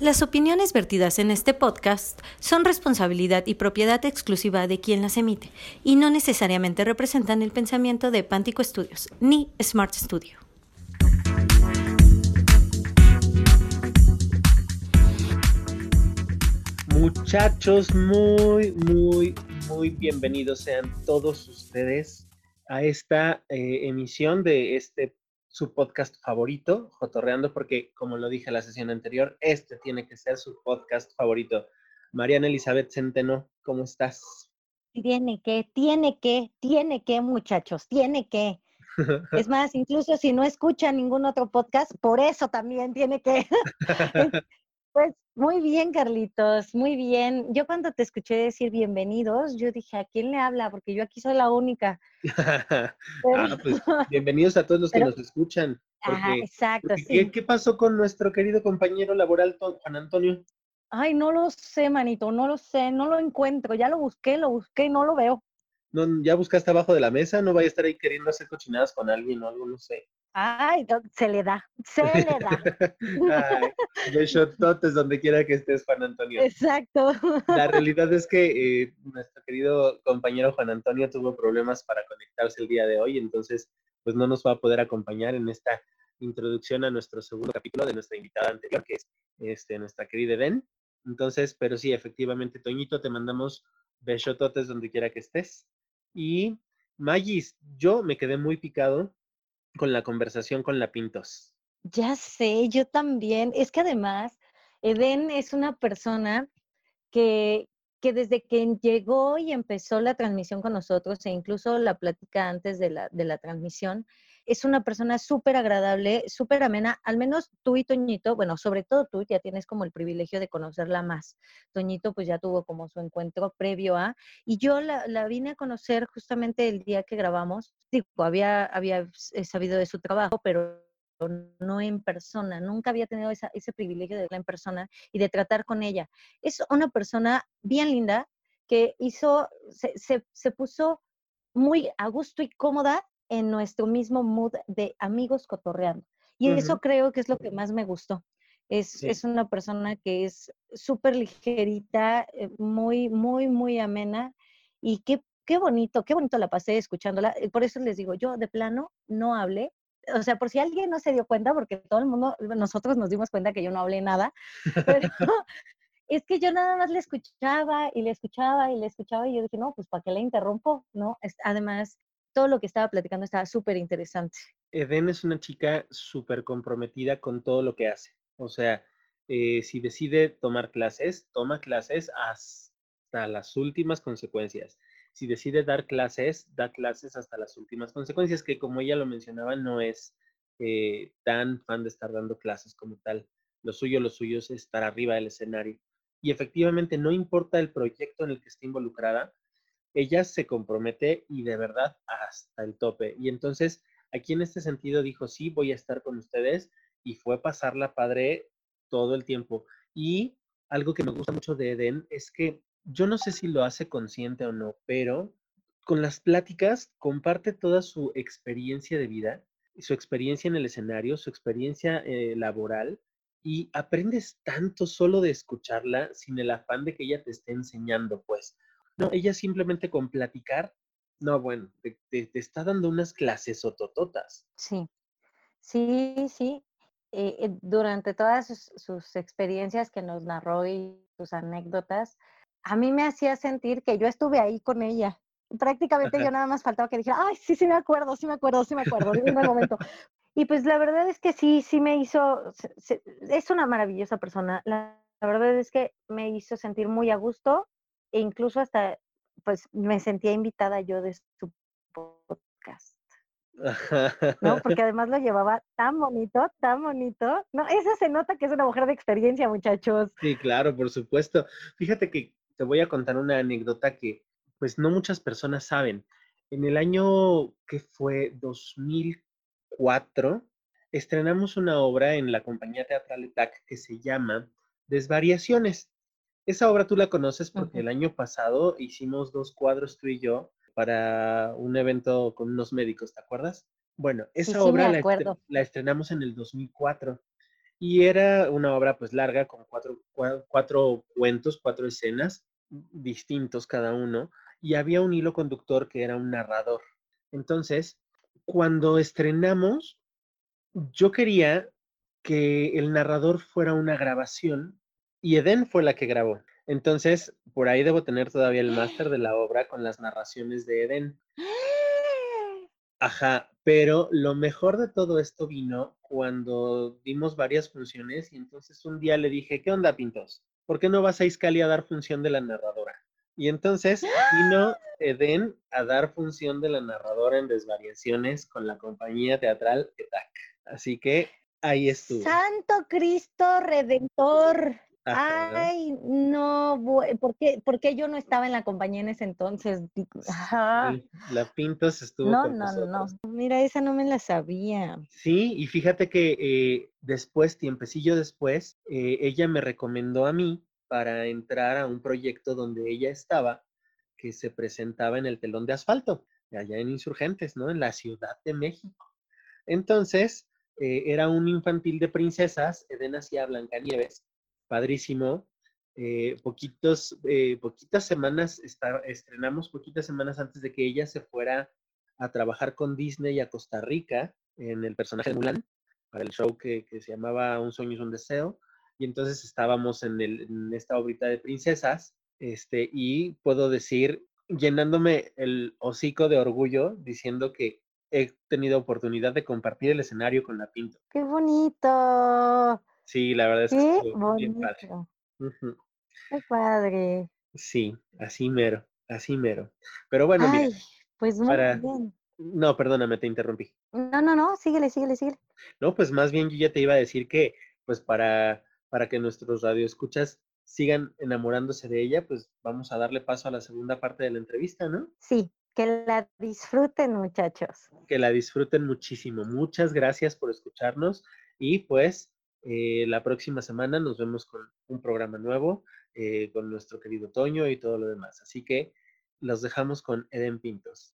Las opiniones vertidas en este podcast son responsabilidad y propiedad exclusiva de quien las emite y no necesariamente representan el pensamiento de Pántico Studios ni Smart Studio. Muchachos, muy, muy, muy bienvenidos sean todos ustedes a esta eh, emisión de este su podcast favorito, Jotorreando, porque como lo dije en la sesión anterior, este tiene que ser su podcast favorito. Mariana Elizabeth Centeno, ¿cómo estás? Tiene que, tiene que, tiene que, muchachos, tiene que. Es más, incluso si no escucha ningún otro podcast, por eso también tiene que. Pues muy bien, Carlitos, muy bien. Yo cuando te escuché decir bienvenidos, yo dije, ¿a quién le habla? Porque yo aquí soy la única. ah, pues bienvenidos a todos los que nos escuchan. Ajá, exacto. sí. ¿qué, pasó con nuestro querido compañero laboral, Juan Antonio? Ay, no lo sé, manito, no lo sé, no lo encuentro. Ya lo busqué, lo busqué y no lo veo. No, ¿Ya buscaste abajo de la mesa? ¿No vaya a estar ahí queriendo hacer cochinadas con alguien o algo? No sé. Ay, se le da, se le da. Ay, donde quiera que estés, Juan Antonio. Exacto. La realidad es que eh, nuestro querido compañero Juan Antonio tuvo problemas para conectarse el día de hoy, entonces pues no nos va a poder acompañar en esta introducción a nuestro segundo capítulo de nuestra invitada anterior, que es este, nuestra querida Ben. Entonces, pero sí, efectivamente, Toñito, te mandamos besototes donde quiera que estés. Y Magis, yo me quedé muy picado con la conversación con la Pintos. Ya sé, yo también. Es que además, Eden es una persona que, que desde que llegó y empezó la transmisión con nosotros, e incluso la plática antes de la, de la transmisión, es una persona súper agradable, súper amena, al menos tú y Toñito, bueno, sobre todo tú ya tienes como el privilegio de conocerla más. Toñito pues ya tuvo como su encuentro previo a, y yo la, vine a conocer justamente el día que grabamos, digo, había, había sabido de su trabajo, pero no en persona, nunca había tenido ese privilegio de verla en persona y de tratar con ella. Es una persona bien linda que hizo, se, se, se puso muy a gusto y cómoda en nuestro mismo mood de amigos cotorreando. Y eso creo que es lo que más me gustó. Es, es una persona que es súper ligerita, eh, muy, muy, muy amena y qué, qué bonito, qué bonito la pasé escuchándola. Por eso les digo, yo de plano no hablé. O sea, por si alguien no se dio cuenta, porque todo el mundo, nosotros nos dimos cuenta que yo no hablé nada, pero es que yo nada más le escuchaba y le escuchaba y le escuchaba y yo dije, no, pues ¿para qué le interrumpo? ¿No? Además, todo lo que estaba platicando estaba súper interesante. Eden es una chica súper comprometida con todo lo que hace. O sea, eh, si decide tomar clases, toma clases hasta las últimas consecuencias. Si decide dar clases, da clases hasta las últimas consecuencias, que como ella lo mencionaba, no es eh, tan fan de estar dando clases como tal. Lo suyo, lo suyo es estar arriba del escenario. Y efectivamente, no importa el proyecto en el que esté involucrada, ella se compromete y de verdad hasta el tope. Y entonces, aquí en este sentido dijo, sí, voy a estar con ustedes y fue pasarla padre todo el tiempo. Y algo que me gusta mucho de Eden es que yo no sé si lo hace consciente o no, pero con las pláticas comparte toda su experiencia de vida, su experiencia en el escenario, su experiencia eh, laboral y aprendes tanto solo de escucharla sin el afán de que ella te esté enseñando, pues. No, ella simplemente con platicar, no, bueno, te, está dando unas clases otototas. Sí, sí, sí. Eh, eh, durante todas sus, experiencias que nos narró y sus anécdotas, a mí me hacía sentir que yo estuve ahí con ella. Prácticamente yo nada más faltaba que dijera, ay, sí, sí me acuerdo, sí me acuerdo, sí me acuerdo, en un momento. Y pues la verdad es que sí, sí me hizo, es una maravillosa persona. La, la verdad es que me hizo sentir muy a gusto e incluso hasta, pues me sentía invitada yo de su podcast. ¿No? Porque además lo llevaba tan bonito, tan bonito. No, esa se nota que es una mujer de experiencia, muchachos. Sí, claro, por supuesto. Fíjate que te voy a contar una anécdota que pues no muchas personas saben. En el año que fue 2004, estrenamos una obra en la compañía teatral ETAC que se llama Desvariaciones. Esa obra tú la conoces porque el año pasado hicimos dos cuadros tú y yo para un evento con unos médicos, ¿te acuerdas? Bueno, esa obra la, estrenamos en el 2004 Y era una obra pues larga con cuatro, cuatro cuentos, cuatro escenas distintos cada uno, y había un hilo conductor que era un narrador. Entonces, cuando estrenamos, yo quería que el narrador fuera una grabación y Eden fue la que grabó. Entonces, por ahí debo tener todavía el máster de la obra con las narraciones de Eden. Ajá, pero lo mejor de todo esto vino cuando dimos varias funciones y entonces un día le dije, ¿qué onda, Pintos? ¿Por qué no vas a Iscali a dar función de la narradora? Y entonces vino Eden a dar función de la narradora en Desvariaciones con la compañía teatral ETAC. Así que ahí estuvo. Santo Cristo Redentor. Ay, no, ¿por qué, ¿por qué, yo no estaba en la compañía en ese entonces? la Pintos estuvo. No, no, no. Mira, esa no me la sabía. Sí, y fíjate que eh, después, tiempecillo después, eh, ella me recomendó a mí para entrar a un proyecto donde ella estaba, que se presentaba en el telón de asfalto, allá en Insurgentes, ¿no? En la Ciudad de México. Entonces, eh, era un infantil de princesas, Eden hacía Blancanieves, padrísimo. Eh, poquitos, eh, poquitas semanas, estrenamos poquitas semanas antes de que ella se fuera a trabajar con Disney a Costa Rica en el personaje de Mulan, para el show que, se llamaba Un sueño es un deseo. Y entonces estábamos en, en esta obrita de princesas, este, y puedo decir, llenándome el hocico de orgullo, diciendo que he tenido oportunidad de compartir el escenario con la Pinto. ¡Qué bonito! Sí, la verdad es que bien padre. Qué padre. Sí, así mero, así mero. Pero bueno, mira, pues muy bien. No, perdóname, te interrumpí. No, no, no, síguele, síguele, síguele. No, pues más bien yo ya te iba a decir que, pues para, para que nuestros radioescuchas sigan enamorándose de ella, pues vamos a darle paso a la segunda parte de la entrevista, ¿no? Sí, que la disfruten, muchachos. Que la disfruten muchísimo. Muchas gracias por escucharnos y pues eh, la próxima semana nos vemos con un programa nuevo, eh, con nuestro querido Toño y todo lo demás. Así que los dejamos con Eden Pintos.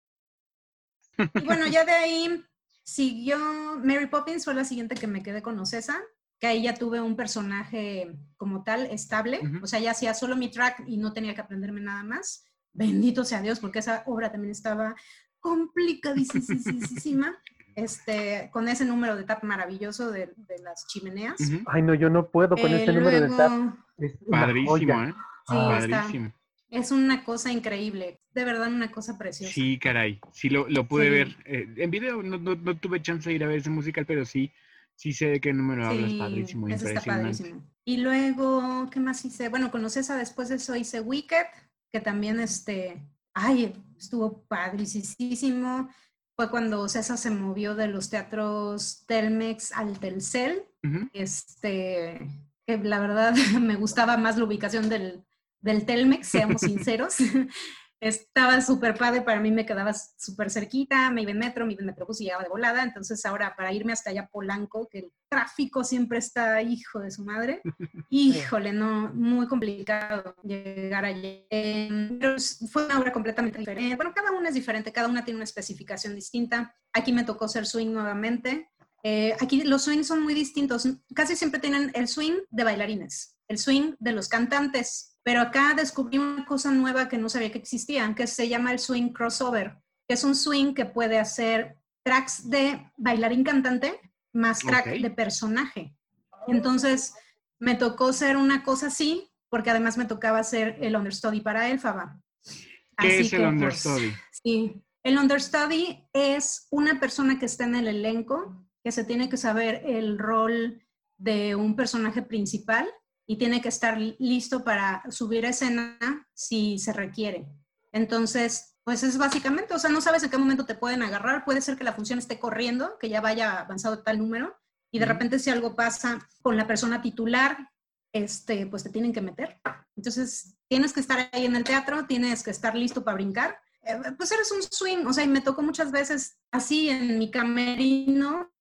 Y bueno, ya de ahí siguió Mary Poppins, fue la siguiente que me quedé con Ocesa, que ahí ya tuve un personaje como tal estable, o sea, ya hacía solo mi track y no tenía que aprenderme nada más. Bendito sea Dios, porque esa obra también estaba complicadísima este, con ese número de tap maravilloso de, las chimeneas. Ay, no, yo no puedo con ese número de tap. Es Padrísimo, ¿eh? Sí, Padrísimo. es una cosa increíble, de verdad una cosa preciosa. Sí, caray, sí lo, lo pude ver. Eh, en video no, no, no, tuve chance de ir a ver ese musical, pero sí, sí sé de qué número hablas, padrísimo, eso Está padrísimo. Y luego, ¿qué más hice? Bueno, conoces a después de eso hice Wicked, que también, este, ay, estuvo padrísimo fue cuando César se movió de los teatros Telmex al Telcel. Este, que la verdad me gustaba más la ubicación del, del Telmex, seamos sinceros. Estaba súper padre, para mí me quedaba súper cerquita, me iba en metro, me iba en metrobús y llegaba de volada, entonces ahora para irme hasta allá Polanco, que el tráfico siempre está hijo de su madre, híjole, no, muy complicado llegar allí. Pero fue una obra completamente diferente, bueno, cada una es diferente, cada una tiene una especificación distinta, aquí me tocó ser swing nuevamente, eh, aquí los swings son muy distintos, casi siempre tienen el swing de bailarines, el swing de los cantantes, pero acá descubrí una cosa nueva que no sabía que existía, que se llama el swing crossover, que es un swing que puede hacer tracks de bailarín cantante más track de personaje. Entonces, me tocó ser una cosa así, porque además me tocaba hacer el understudy para Elfaba. ¿Qué es el pues, understudy? sí, el understudy es una persona que está en el elenco, que se tiene que saber el rol de un personaje principal y tiene que estar listo para subir a escena si se requiere. Entonces, pues es básicamente, o sea, no sabes en qué momento te pueden agarrar, puede ser que la función esté corriendo, que ya vaya avanzado tal número, y de repente si algo pasa con la persona titular, este, pues te tienen que meter. Entonces, tienes que estar ahí en el teatro, tienes que estar listo para brincar. Eh, pues eres un swing, o sea, y me tocó muchas veces así en mi camerino,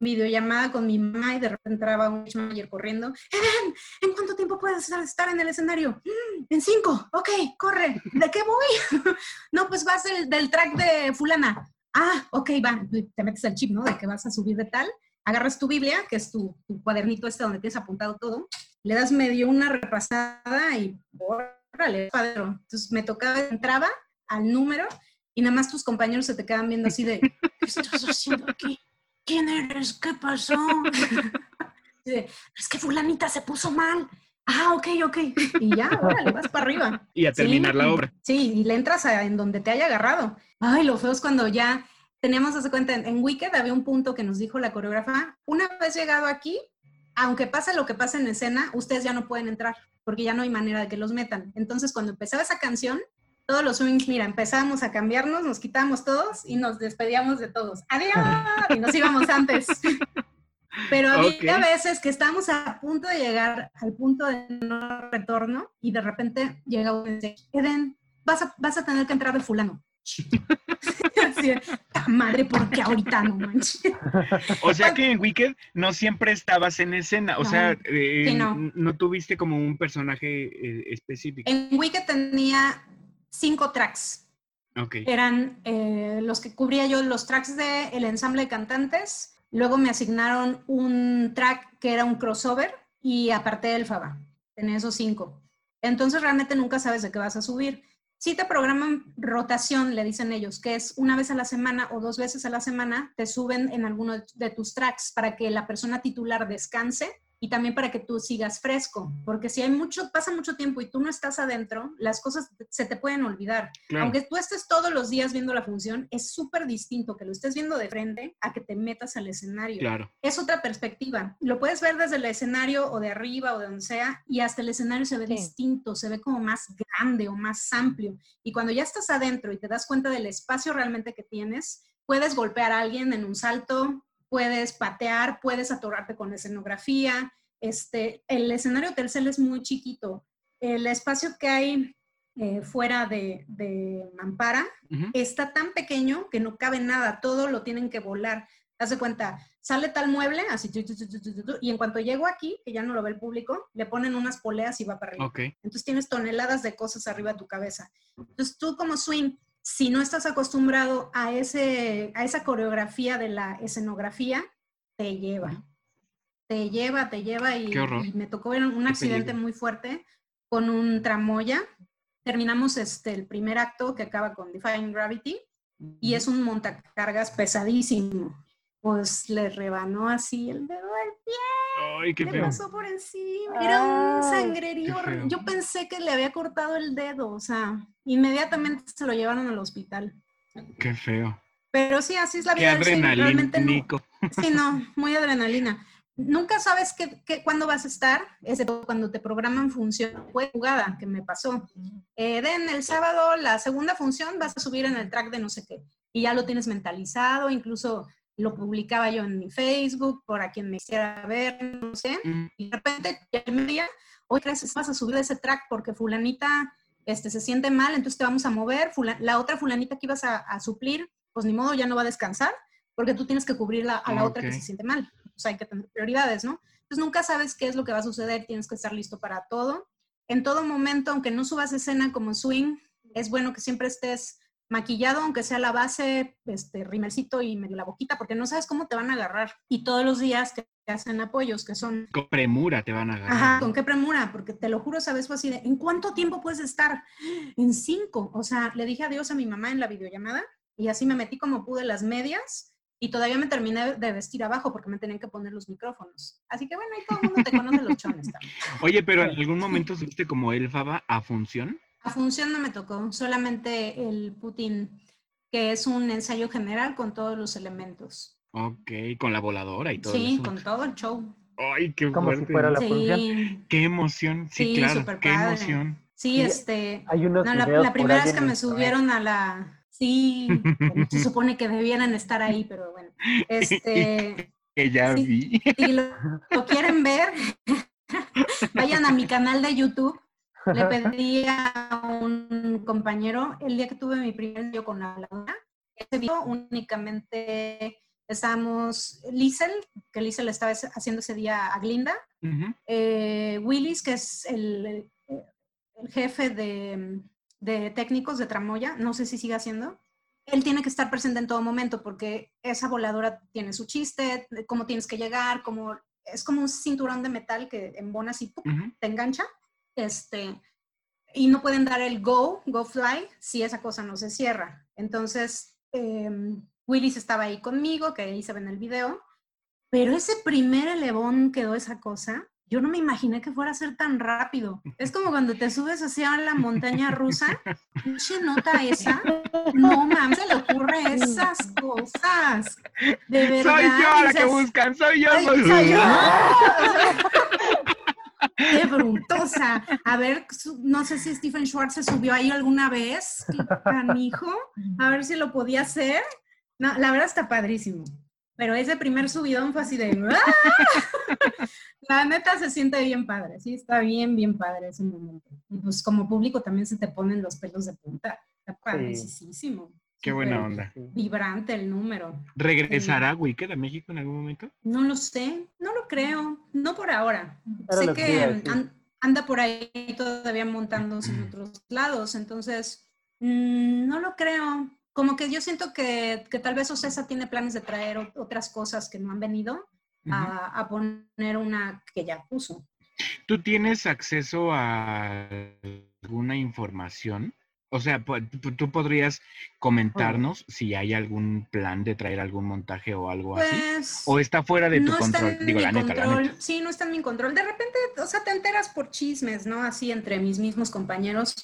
videollamada con mi mamá y de repente entraba un manager corriendo. Eden, ¿en cuánto tiempo puedes estar en el escenario? Mm, en cinco. Ok, corre. ¿De qué voy? no, pues vas del, del track de fulana. Ah, ok, va. Te metes el chip, ¿no? De que vas a subir de tal. agarras tu Biblia, que es tu, cuadernito este donde tienes apuntado todo, le das medio una repasada y órale, padre. Entonces me tocaba, entraba al número y nada más tus compañeros se te quedan viendo así de, ¿qué estás haciendo aquí? ¿Quién eres? ¿Qué pasó? es que fulanita se puso mal. Ah, ok, ok. Y ya, órale, vas para arriba. Y a terminar la obra. Sí, y le entras en donde te haya agarrado. Ay, lo feo es cuando ya teníamos, hace cuenta, en, Wicked había un punto que nos dijo la coreógrafa, una vez llegado aquí, aunque pase lo que pase en escena, ustedes ya no pueden entrar, porque ya no hay manera de que los metan. Entonces, cuando empezaba esa canción, todos los swings, mira, empezábamos a cambiarnos, nos quitábamos todos y nos despedíamos de todos. ¡Adiós! Y nos íbamos antes. Pero había veces que estábamos a punto de llegar al punto de no retorno y de repente llega un mensaje, Eden, vas a, vas a tener que entrar de fulano. Así, madre, porque ahorita no manches. O sea que en Wicked no siempre estabas en escena, o sea, eh, no. tuviste como un personaje eh, específico. En Wicked tenía cinco tracks. Okay. Eran eh, los que cubría yo los tracks del el ensamble de cantantes, Luego me asignaron un track que era un crossover y aparte del Faba. Tenía esos cinco. Entonces realmente nunca sabes de qué vas a subir. Si te programan rotación, le dicen ellos, que es una vez a la semana o dos veces a la semana, te suben en alguno de tus tracks para que la persona titular descanse y también para que tú sigas fresco, porque si hay mucho, pasa mucho tiempo y tú no estás adentro, las cosas se te pueden olvidar. Aunque tú estés todos los días viendo la función, es súper distinto que lo estés viendo de frente a que te metas al escenario. Claro. Es otra perspectiva. Lo puedes ver desde el escenario o de arriba o de donde sea y hasta el escenario se ve distinto, se ve como más grande o más amplio. Y cuando ya estás adentro y te das cuenta del espacio realmente que tienes, puedes golpear a alguien en un salto, puedes patear, puedes atorarte con escenografía. Este, el escenario Telcel es muy chiquito. El espacio que hay eh, fuera de, Mampara está tan pequeño que no cabe nada, todo lo tienen que volar. Haz de cuenta, sale tal mueble, así, y en cuanto llego aquí, que ya no lo ve el público, le ponen unas poleas y va para arriba. Entonces tienes toneladas de cosas arriba de tu cabeza. Entonces tú como swing si no estás acostumbrado a, ese, a esa coreografía de la escenografía, te lleva. Te lleva, te lleva y, me tocó un accidente muy fuerte con un tramoya. Terminamos este, el primer acto que acaba con Defying Gravity y es un montacargas pesadísimo. Pues le rebanó así el dedo del pie. Ay, qué le pasó por encima. Era un sangrerío. Yo pensé que le había cortado el dedo, o sea, inmediatamente se lo llevaron al hospital. Qué feo. Pero sí, así es la vida. Qué adrenalina, Nico. Sí, no, muy adrenalina. Nunca sabes qué, cuándo vas a estar, es cuando te programan función. Fue jugada que me pasó. Eh, den el sábado la segunda función, vas a subir en el track de no sé qué. Y ya lo tienes mentalizado, incluso lo publicaba yo en mi Facebook, por a quien me quisiera ver, no sé, y de repente ya el día, hoy crees vas a subir ese track porque fulanita este, se siente mal, entonces te vamos a mover, la otra fulanita que ibas a, suplir, pues ni modo, ya no va a descansar, porque tú tienes que cubrir a la otra que se siente mal. O sea, hay que tener prioridades, ¿no? Entonces nunca sabes qué es lo que va a suceder, tienes que estar listo para todo. En todo momento, aunque no subas escena como swing, es bueno que siempre estés maquillado, aunque sea la base, este, rimercito y medio la boquita, porque no sabes cómo te van a agarrar. Y todos los días que hacen apoyos, que son... Con premura te van a agarrar. Ajá, con qué premura, porque te lo juro, sabes, fue así de, ¿en cuánto tiempo puedes estar? En cinco. O sea, le dije adiós a mi mamá en la videollamada y así me metí como pude las medias y todavía me terminé de vestir abajo porque me tenían que poner los micrófonos. Así que bueno, ahí todo el mundo te conoce los chones también. Oye, pero ¿en algún momento subiste como Elfaba a función? A función no me tocó, solamente el Putin, que es un ensayo general con todos los elementos. Ok, con la voladora y todo. Sí, con todo el show. Ay, qué Como si fuera la función. Qué emoción, sí, claro, qué emoción. Sí, este, la, primera vez que me subieron a la, sí, se supone que debieran estar ahí, pero bueno, este, que ya vi. Si lo, quieren ver, vayan a mi canal de YouTube le pedí a un compañero, el día que tuve mi primer video con la habladora, ese video únicamente estábamos Liesel, que Liesel estaba haciendo ese día a Glinda, eh, Willis, que es el, el jefe de, de, técnicos de Tramoya, no sé si sigue haciendo, él tiene que estar presente en todo momento porque esa voladora tiene su chiste, cómo tienes que llegar, cómo es como un cinturón de metal que embonas y te engancha. Este, y no pueden dar el go, go fly, si esa cosa no se cierra. Entonces, eh, Willis estaba ahí conmigo, que ahí se ve en el video, pero ese primer elevón quedó esa cosa yo no me imaginé que fuera a ser tan rápido. Es como cuando te subes hacia la montaña rusa, se nota esa, no mames, se le ocurre esas cosas. De verdad. Soy yo la que buscan, soy yo. soy, yo. Qué brutosa. A ver, no sé si Stephen Schwartz se subió ahí alguna vez, hijo, a ver si lo podía hacer. No, la verdad está padrísimo. Pero ese primer subidón fue así de... ¡ah! La neta se siente bien padre, sí, está bien, bien padre ese momento. Y pues como público también se te ponen los pelos de punta. Está padrísimo. Qué buena onda. Vibrante el número. ¿Regresará Wicked a México en algún momento? No lo sé, no lo creo, no por ahora. sé que anda por ahí todavía montándose en otros lados, entonces mm, no lo creo como que yo siento que, que tal vez Ocesa tiene planes de traer otras cosas que no han venido a, a, poner una que ya puso. ¿Tú tienes acceso a alguna información? O sea, tú podrías comentarnos si hay algún plan de traer algún montaje o algo así. Pues, ¿O está fuera de tu control? Digo, la neta, la neta. Sí, no está en mi control. De repente, o sea, te enteras por chismes, ¿no? Así entre mis mismos compañeros,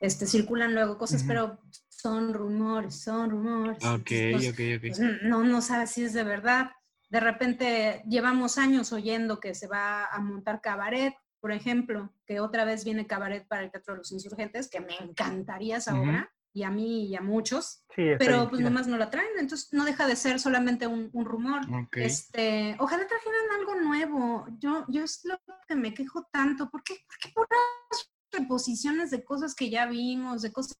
este, circulan luego cosas, pero son rumores, son rumores. Ok, ok, ok. Pues, no, no sabes si es de verdad. De repente llevamos años oyendo que se va a montar cabaret, por ejemplo, que otra vez viene cabaret para el Teatro de los Insurgentes, que me encantaría esa obra, y a mí y a muchos, pero pues nomás no la traen, entonces no deja de ser solamente un, rumor. Este, ojalá trajeran algo nuevo. Yo, yo es lo que me quejo tanto, ¿por qué, por qué las reposiciones de cosas que ya vimos, de cosas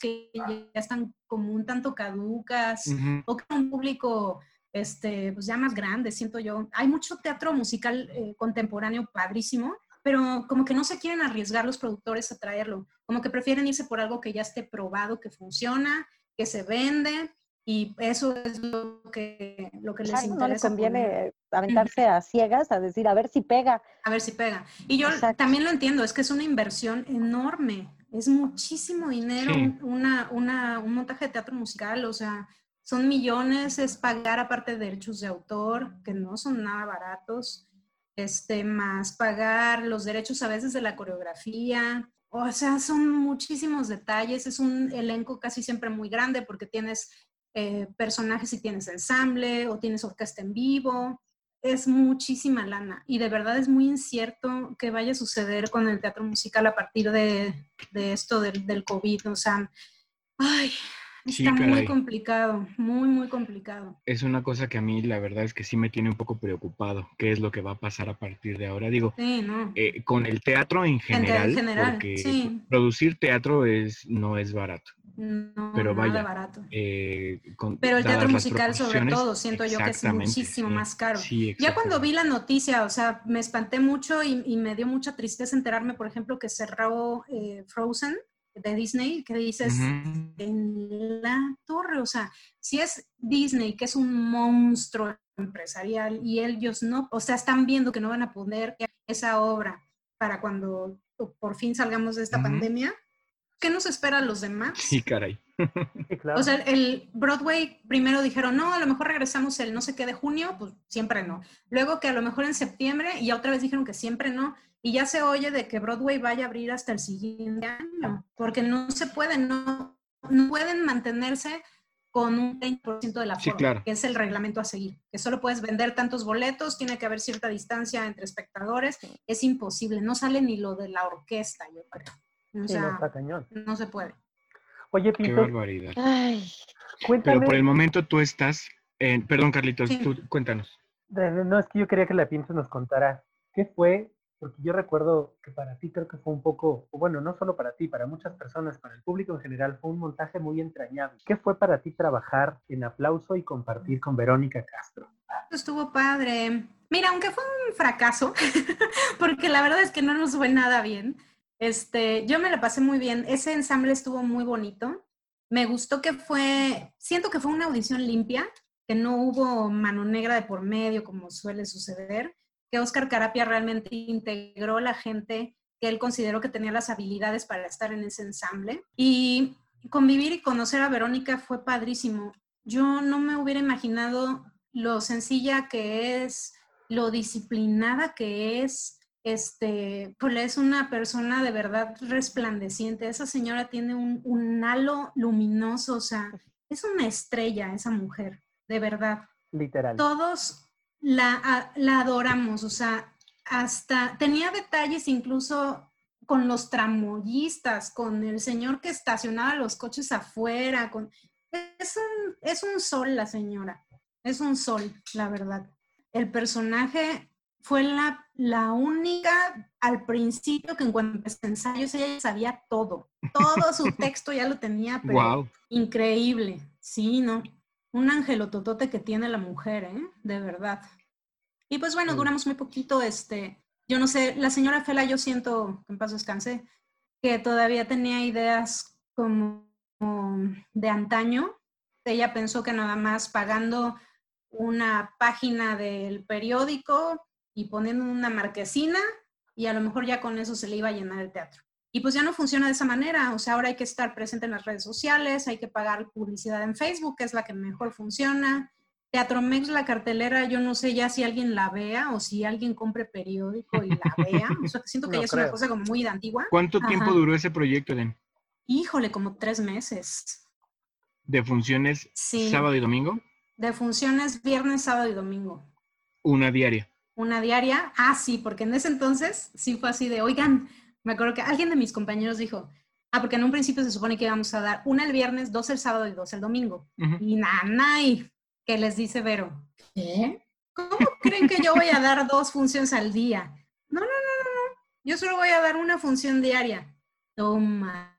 que ya están como un tanto caducas o que un público este, pues ya más grande, siento yo. Hay mucho teatro musical eh, contemporáneo padrísimo, pero como que no se quieren arriesgar los productores a traerlo, como que prefieren irse por algo que ya esté probado, que funciona, que se vende, y eso es lo que, lo que les interesa. No les conviene aventarse a ciegas a decir, a ver si pega. A ver si pega. Y yo también lo entiendo, es que es una inversión enorme es muchísimo dinero una, una, un montaje de teatro musical, o sea, son millones, es pagar aparte de derechos de autor, que no son nada baratos, este, más pagar los derechos a veces de la coreografía, o sea, son muchísimos detalles, es un elenco casi siempre muy grande porque tienes eh, personajes y tienes ensamble o tienes orquesta en vivo, es muchísima lana y de verdad es muy incierto que vaya a suceder con el teatro musical a partir de, esto del, del, COVID. O sea, ay, está muy complicado, muy, muy complicado. Es una cosa que a mí la verdad es que sí me tiene un poco preocupado. ¿Qué es lo que va a pasar a partir de ahora? Digo, eh, con el teatro en general, porque producir teatro es, no es barato. No, pero vaya, nada barato. Eh, pero el teatro musical sobre todo, siento yo que es muchísimo más caro. ya cuando vi la noticia, o sea, me espanté mucho y, me dio mucha tristeza enterarme, por ejemplo, que cerró eh, Frozen de Disney, que dices, en la torre, o sea, si es Disney, que es un monstruo empresarial, y ellos no, o sea, están viendo que no van a poner esa obra para cuando por fin salgamos de esta pandemia, ¿qué nos espera a los demás? Sí, caray. O sea, el Broadway primero dijeron, no, a lo mejor regresamos el no sé qué de junio, pues siempre no. Luego que a lo mejor en septiembre y otra vez dijeron que siempre no. Y ya se oye de que Broadway vaya a abrir hasta el siguiente año, porque no se pueden, no, no pueden mantenerse con un 20% de la forma, que es el reglamento a seguir, que solo puedes vender tantos boletos, tiene que haber cierta distancia entre espectadores, es imposible, no sale ni lo de la orquesta, yo creo. O sea, no, se puede. Oye, Qué barbaridad. Pero por el momento tú estás, en, perdón Carlitos, tú cuéntanos. No, es que yo quería que la Pinto nos contara qué fue, porque yo recuerdo que para ti creo que fue un poco, bueno, no solo para ti, para muchas personas, para el público en general, fue un montaje muy entrañable. ¿Qué fue para ti trabajar en aplauso y compartir con Verónica Castro? Estuvo padre. Mira, aunque fue un fracaso, porque la verdad es que no nos fue nada bien, este, yo me la pasé muy bien. Ese ensamble estuvo muy bonito. Me gustó que fue, siento que fue una audición limpia, que no hubo mano negra de por medio como suele suceder, que Oscar Carapia realmente integró la gente que él consideró que tenía las habilidades para estar en ese ensamble. Y convivir y conocer a Verónica fue padrísimo. Yo no me hubiera imaginado lo sencilla que es, lo disciplinada que es, este, pues es una persona de verdad resplandeciente. Esa señora tiene un, un halo luminoso, o sea, es una estrella esa mujer, de verdad. Literal. Todos la, la adoramos, o sea, hasta tenía detalles incluso con los tramoyistas, con el señor que estacionaba los coches afuera, con... Es un, es un sol la señora, es un sol, la verdad. El personaje fue la, la única al principio que en cuanto a ensayos ella sabía todo, todo su texto ya lo tenía, pero increíble, sí, ¿no? Un angelototote que tiene la mujer, ¿eh? De verdad. Y pues bueno, duramos muy poquito, este, yo no sé, la señora Fela, yo siento, que en paz descanse, que todavía tenía ideas como de antaño. Ella pensó que nada más pagando una página del periódico y poniendo una marquesina y a lo mejor ya con eso se le iba a llenar el teatro. Y pues ya no funciona de esa manera, o sea, ahora hay que estar presente en las redes sociales, hay que pagar publicidad en Facebook, que es la que mejor funciona, Teatro Mex, la cartelera, yo no sé ya si alguien la vea o si alguien compre periódico y la vea. O sea, siento que ya es una cosa como muy antigua. ¿Cuánto tiempo duró ese proyecto, Eden? Híjole, como tres meses. ¿De funciones sábado y domingo? De funciones viernes, sábado y domingo. ¿Una diaria? Una diaria. Ah, sí, porque en ese entonces sí fue así de, oigan, me acuerdo que alguien de mis compañeros dijo, ah, porque en un principio se supone que íbamos a dar una el viernes, dos el sábado y dos el domingo. Y nada, y que les dice Vero, ¿qué? ¿Cómo creen que yo voy a dar dos funciones al día? No, no, no, no, no. Yo solo voy a dar una función diaria. Toma.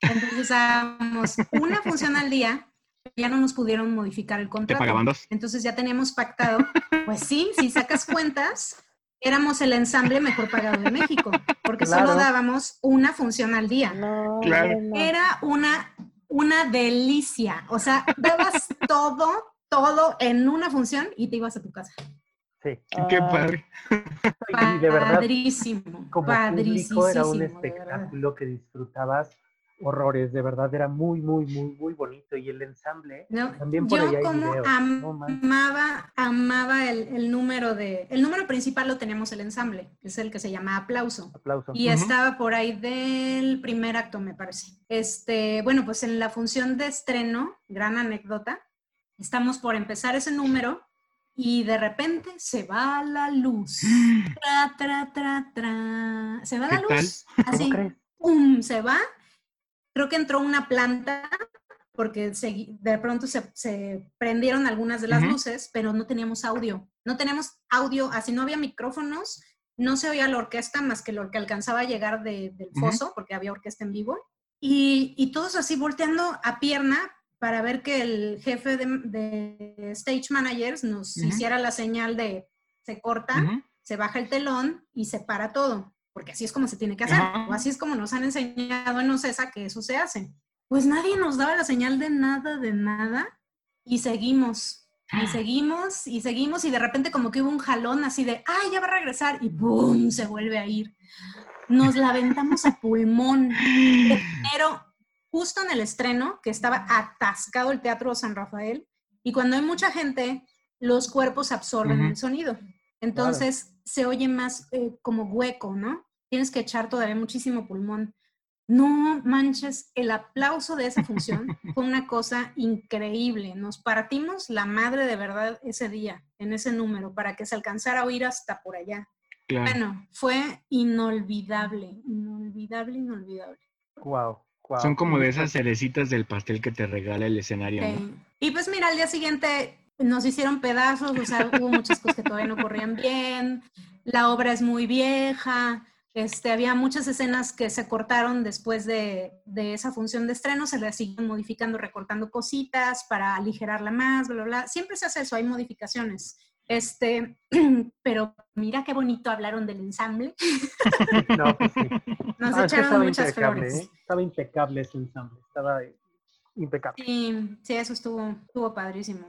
Entonces damos una función al día, ya no nos pudieron modificar el contrato. ¿Te pagaban dos? Entonces ya teníamos pactado, pues sí, si sacas cuentas, éramos el ensamble mejor pagado de México, porque solo dábamos una función al día. No, claro. Era una una delicia. O sea, dabas todo, todo en una función y te ibas a tu casa. Sí. Qué padre. de verdad, padrísimo. Como padrísimo. Era un espectáculo que disfrutabas horrores, de verdad era muy, muy, muy, muy bonito. Y el ensamble también por Yo como amaba, amaba el, número de, el número principal lo teníamos el ensamble, que es el que se llama Aplauso. Aplauso. Y estaba por ahí del primer acto, me parece. Este, bueno, pues en la función de estreno, gran anécdota, estamos por empezar ese número y de repente se va la luz. Tra, tra, tra, tra. Se va la luz. Así. ¡Pum! Se va Creo que entró una planta porque de pronto se, prendieron algunas de las luces, pero no teníamos audio. No teníamos audio, así no había micrófonos, no se oía la orquesta más que lo que alcanzaba a llegar del foso, porque había orquesta en vivo. Y, todos así volteando a pierna para ver que el jefe de, stage managers nos hiciera la señal de se corta, se baja el telón y se para todo porque así es como se tiene que hacer, o así es como nos han enseñado en OCESA que eso se hace. Pues nadie nos daba la señal de nada, de nada, y seguimos, y ah. seguimos, y seguimos, y de repente como que hubo un jalón así de, ay, ya va a regresar, y ¡boom! se vuelve a ir. Nos la aventamos a pulmón, pero justo en el estreno, que estaba atascado el Teatro San Rafael, y cuando hay mucha gente, los cuerpos absorben el sonido. Entonces se oye más eh, como hueco, ¿no? Tienes que echar todavía muchísimo pulmón. No manches, el aplauso de esa función fue una cosa increíble. Nos partimos la madre de verdad ese día, en ese número, para que se alcanzara a oír hasta por allá. Bueno, fue inolvidable, inolvidable, inolvidable. Wow. Wow. Son como de esas cerecitas del pastel que te regala el escenario. Y pues mira, al día siguiente nos hicieron pedazos, o sea, hubo muchas cosas que todavía no corrían bien, la obra es muy vieja, este, había muchas escenas que se cortaron después de, esa función de estreno, se le siguen modificando, recortando cositas para aligerarla más, bla, bla, bla. Siempre se hace eso, hay modificaciones. Este, pero mira qué bonito hablaron del ensamble. No, pues sí. Nos Ah, echaron muchas impecable, flores. ¿eh? Estaba impecable ese ensamble. Estaba impecable. Sí, sí, eso estuvo, estuvo padrísimo.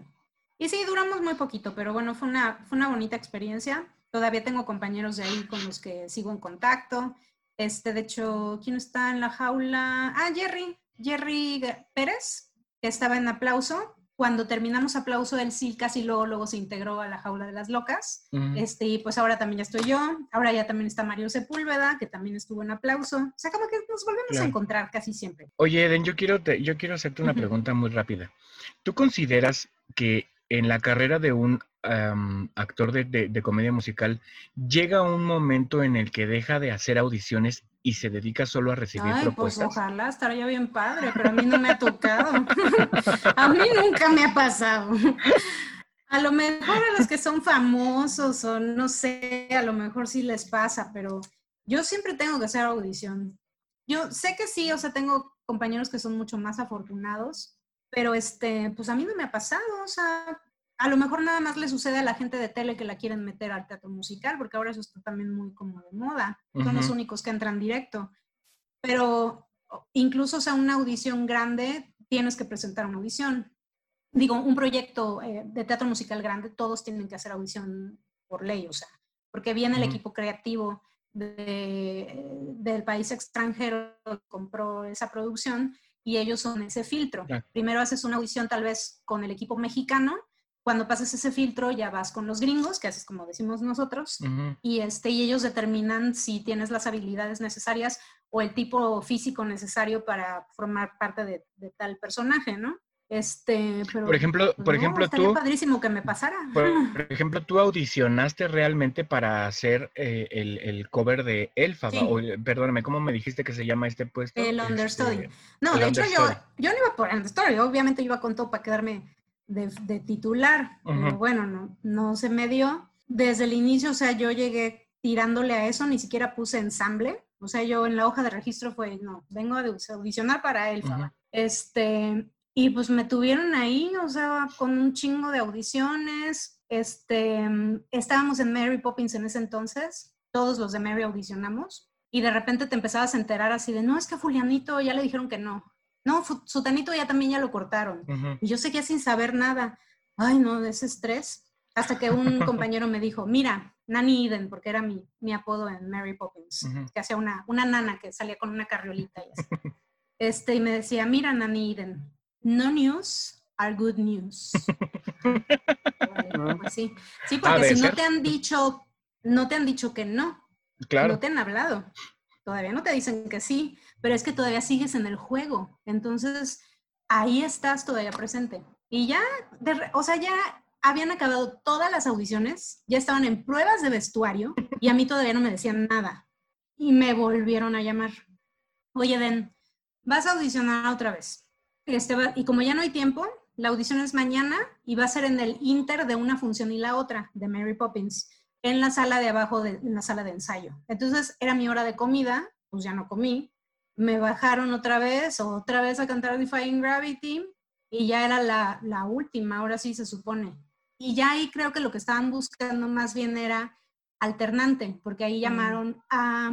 Y sí, duramos muy poquito, pero bueno, fue una, fue una bonita experiencia. Todavía tengo compañeros de ahí con los que sigo en contacto. Este, de hecho, ¿quién está en la jaula? Ah, Jerry, Jerry Pérez, que estaba en aplauso. Cuando terminamos aplauso, él sí casi luego, luego se integró a la jaula de las locas. Este, y pues ahora también ya estoy yo. Ahora ya también está Mario Sepúlveda, que también estuvo en aplauso. O sea, como que nos volvemos Claro. a encontrar casi siempre. Oye, Eden, yo quiero, te- yo quiero hacerte una pregunta muy rápida. ¿Tú consideras que en la carrera de un am, actor de, de- de comedia musical llega un momento en el que deja de hacer audiciones y se dedica solo a recibir Ay, pues propuestas? ojalá, estaría bien padre, pero a mí no me ha tocado. a mí nunca me ha pasado. A lo mejor a los que son famosos o no sé, a lo mejor sí les pasa, pero yo siempre tengo que hacer audición. Yo sé que sí, o sea, tengo compañeros que son mucho más afortunados, pero este, pues a mí no me ha pasado, o sea, a lo mejor nada más le sucede a la gente de tele que la quieren meter al teatro musical, porque ahora eso está también muy como de moda. Son los únicos que entran directo. Pero incluso, o sea, una audición grande, tienes que presentar una audición. Digo, un proyecto eh, de teatro musical grande, todos tienen que hacer audición por ley, o sea, porque viene el equipo creativo de- del país extranjero que compró esa producción y ellos son ese filtro. Primero haces una audición tal vez con el equipo mexicano, cuando pasas ese filtro ya vas con los gringos, que haces como decimos nosotros, y, este, y ellos determinan si tienes las habilidades necesarias o el tipo físico necesario para formar parte de, de tal personaje, ¿no? Este, pero, Por ejemplo, pues por no, ejemplo, estaría tú, padrísimo que me pasara. por, por ejemplo, tú audicionaste realmente para hacer eh, el, el cover de Elfaba, Sí. o, perdóname, ¿cómo me dijiste que se llama este puesto? El Este, understudy. No, el de hecho yo, yo no iba por understudy, obviamente iba con todo para quedarme de, de titular, pero Ujú. bueno, no, no se me dio. Desde el inicio, o sea, yo llegué tirándole a eso, ni siquiera puse ensamble, o sea, yo en la hoja de registro fue, no, vengo a audicionar para Elfaba. Ujú. Este, y pues me tuvieron ahí, o sea, con un chingo de audiciones. Este, estábamos en Mary Poppins en ese entonces, todos los de Mary audicionamos, y de repente te empezabas a enterar así de, no, es que a Fulianito ya le dijeron que no. No, Sutanito ya también ya lo cortaron. Ujú. Y yo seguía sin saber nada. Ay, no, de ese estrés. Hasta que un compañero me dijo, mira, Nanny Eden, porque era mi, mi apodo en Mary Poppins, que hacía una, una nana que salía con una carriolita y así. Este, y me decía, mira, Nanny Eden, no news are good news. Pues sí, porque si no te han dicho, no te han dicho que no, Claro. no te han hablado. Todavía no te dicen que sí, pero es que todavía sigues en el juego. Entonces, ahí estás todavía presente. Y ya, de o sea, ya habían acabado todas las audiciones, ya estaban en pruebas de vestuario y a mí todavía no me decían nada. Y me volvieron a llamar. Oye, Den, vas a audicionar otra vez. Este y como ya no hay tiempo, la audición es mañana y va a ser en el inter de una función y la otra, de Mary Poppins en la sala de abajo, de, en la sala de ensayo. Entonces era mi hora de comida, pues ya no comí. Me bajaron otra vez, otra vez a cantar Defying Gravity y ya era la, la última, ahora sí se supone. Y ya ahí creo que lo que estaban buscando más bien era alternante, porque ahí llamaron a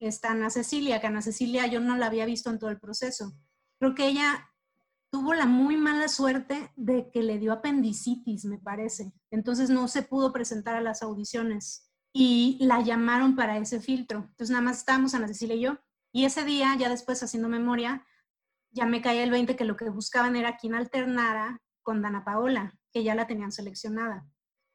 esta Ana Cecilia, que Ana Cecilia yo no la había visto en todo el proceso. Creo que ella tuvo la muy mala suerte de que le dio apendicitis, me parece. Entonces no se pudo presentar a las audiciones y la llamaron para ese filtro. Entonces nada más estábamos Ana Cecilia y yo. Y ese día, ya después haciendo memoria, ya me caía el 20 que lo que buscaban era quien alternara con Dana Paola, que ya la tenían seleccionada.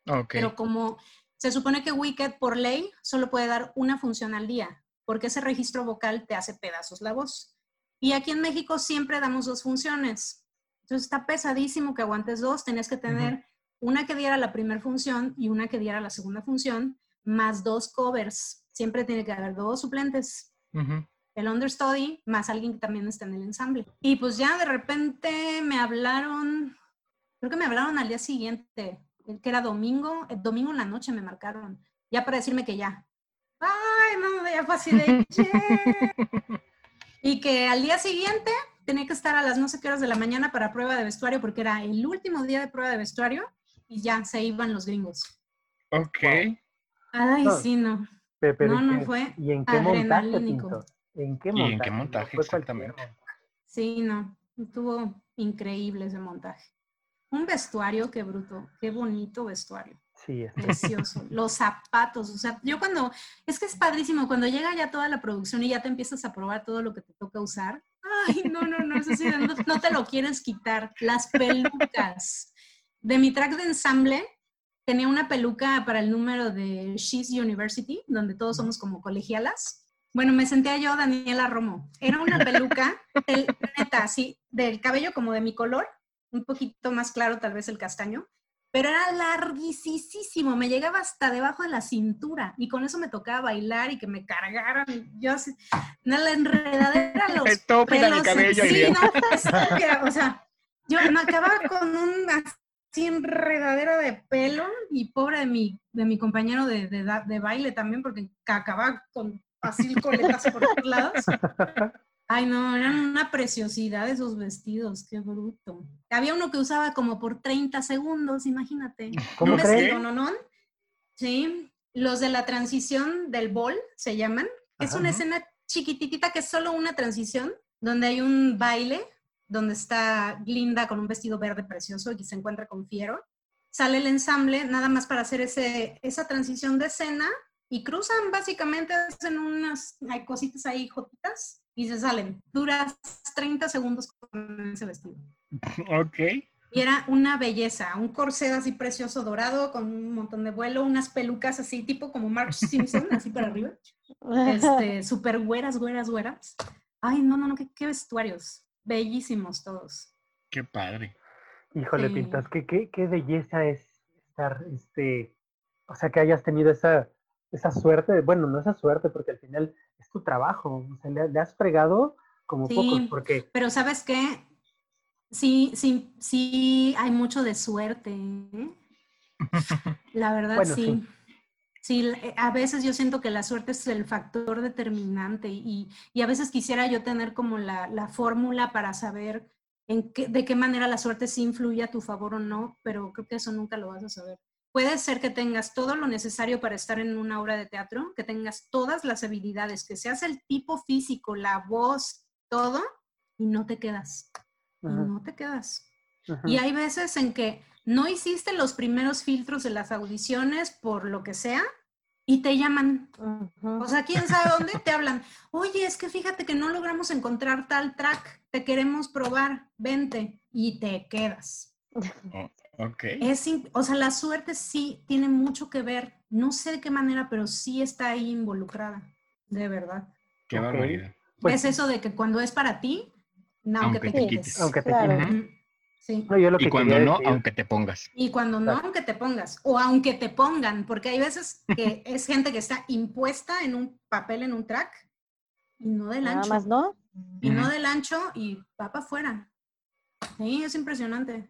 Ok. Pero como se supone que Wicked por ley solo puede dar una función al día, porque ese registro vocal te hace pedazos la voz. Y aquí en México siempre damos dos funciones. Entonces está pesadísimo que aguantes dos. Tenías que tener una que diera la primera función y una que diera la segunda función, más dos covers. Siempre tiene que haber dos suplentes. El understudy más alguien que también está en el ensamble. Y pues ya de repente me hablaron, creo que me hablaron al día siguiente, el que era domingo, el domingo en la noche me marcaron, ya para decirme que ya. Ay, no, ya fue así de... "Yeah". Y que al día siguiente tenía que estar a las no sé qué horas de la mañana para prueba de vestuario, porque era el último día de prueba de vestuario y ya se iban los gringos. Ok. Ay, No, sí, no. Pero No, ¿y no, qué- fue ¿Y en qué montaje. Pinto? ¿En qué ¿Y en montaje? qué montaje, exactamente? montaje. Sí, no. Estuvo increíble ese montaje. Un vestuario, qué bruto, qué bonito vestuario. Sí, es Precioso. Los zapatos, o sea, yo cuando, es que es padrísimo, cuando llega ya toda la producción y ya te empiezas a probar todo lo que te toca usar. Ay, no, no, no, es así, de no, no te lo quieres quitar. Las pelucas. De mi track de ensamble, tenía una peluca para el número de She's University, donde todos somos como colegialas. Bueno, me sentía yo Daniela Romo. Era una peluca, el- neta, así, del cabello como de mi color, un poquito más claro tal vez el castaño, pero era larguísimo, me llegaba hasta debajo de la cintura y con eso me tocaba bailar y que me cargaran. Yo así, no, la enredadera, los mi pelos cabello, sí, no, o sea, yo me acababa con un así enredadera de pelo y pobre de mi, de mi compañero de, de, de baile también porque acababa con así coletas por todos lados. Ay, no, eran una preciosidad esos vestidos, qué bruto. Había uno que usaba como por 30 segundos, imagínate. ¿Cómo Un crees? no, no. Sí, los de la transición del bol se llaman. Es una escena chiquititita que es solo una transición, donde hay un baile, donde está Linda con un vestido verde precioso y se encuentra con Fiero. Sale el ensamble nada más para hacer ese, esa transición de escena y cruzan básicamente, hacen unas, hay cositas ahí, jotitas, y se salen. Duras 30 segundos con ese vestido. Ok. Y era una belleza, un corset así precioso dorado con un montón de vuelo, unas pelucas así tipo como Mark Simpson, así para arriba. Este, súper güeras, güeras, güeras. Ay, no, no, no, qué, qué vestuarios. Bellísimos todos. Qué padre. Híjole, Sí. Pintas, qué, qué, qué belleza es estar, este, o sea, que hayas tenido esa, esa suerte, bueno, no esa suerte, porque al final es tu trabajo, o sea, le, le has fregado como Sí. pocos, porque Pero ¿sabes qué? Sí, sí, sí, hay mucho de suerte. ¿eh? La verdad, Bueno, sí. sí. Eh, a veces yo siento que la suerte es el factor determinante y, y a veces quisiera yo tener como la, la fórmula para saber en qué, de qué manera la suerte sí influye a tu favor o no, pero creo que eso nunca lo vas a saber. Puede ser que tengas todo lo necesario para estar en una obra de teatro, que tengas todas las habilidades, que seas el tipo físico, la voz, todo, y no te quedas. Ajá, no te quedas. ajá. Y hay veces en que no hiciste los primeros filtros de las audiciones por lo que sea y te llaman. O sea, quién sabe dónde te hablan. Oye, es que fíjate que no logramos encontrar tal track, te queremos probar, vente y te quedas. Ok. Es, o sea, la suerte sí tiene mucho que ver, no sé de qué manera, pero sí está ahí involucrada, de verdad. Qué barbaridad. Pues- es eso de que cuando es para ti, no, aunque, Aunque te te quites. quites. Aunque te Claro. quites. Sí. No, yo lo Y que cuando quería no, decir- aunque te pongas. Y cuando no, Claro. aunque te pongas, o aunque te pongan, porque hay veces que es gente que está impuesta en un papel, en un track, y no del Nada ancho. más, ¿no? Y no del ancho y va para afuera. Sí, es impresionante.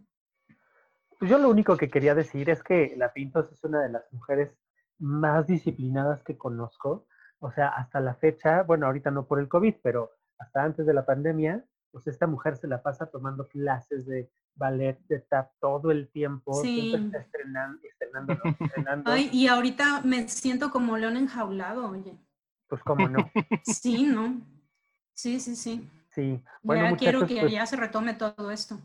Pues yo lo único que quería decir es que la Pintos es una de las mujeres más disciplinadas que conozco. O sea, hasta la fecha, bueno, ahorita no por el COVID, pero hasta antes de la pandemia, pues esta mujer se la pasa tomando clases de ballet, de tap todo el tiempo. Siempre Sí. está estrenando, estrenando, estrenando. Ay, y ahorita me siento como león enjaulado, oye. Pues cómo no. Sí, ¿no? Sí, sí, sí. Sí. Bueno, ya quiero que pues, ya se retome todo esto.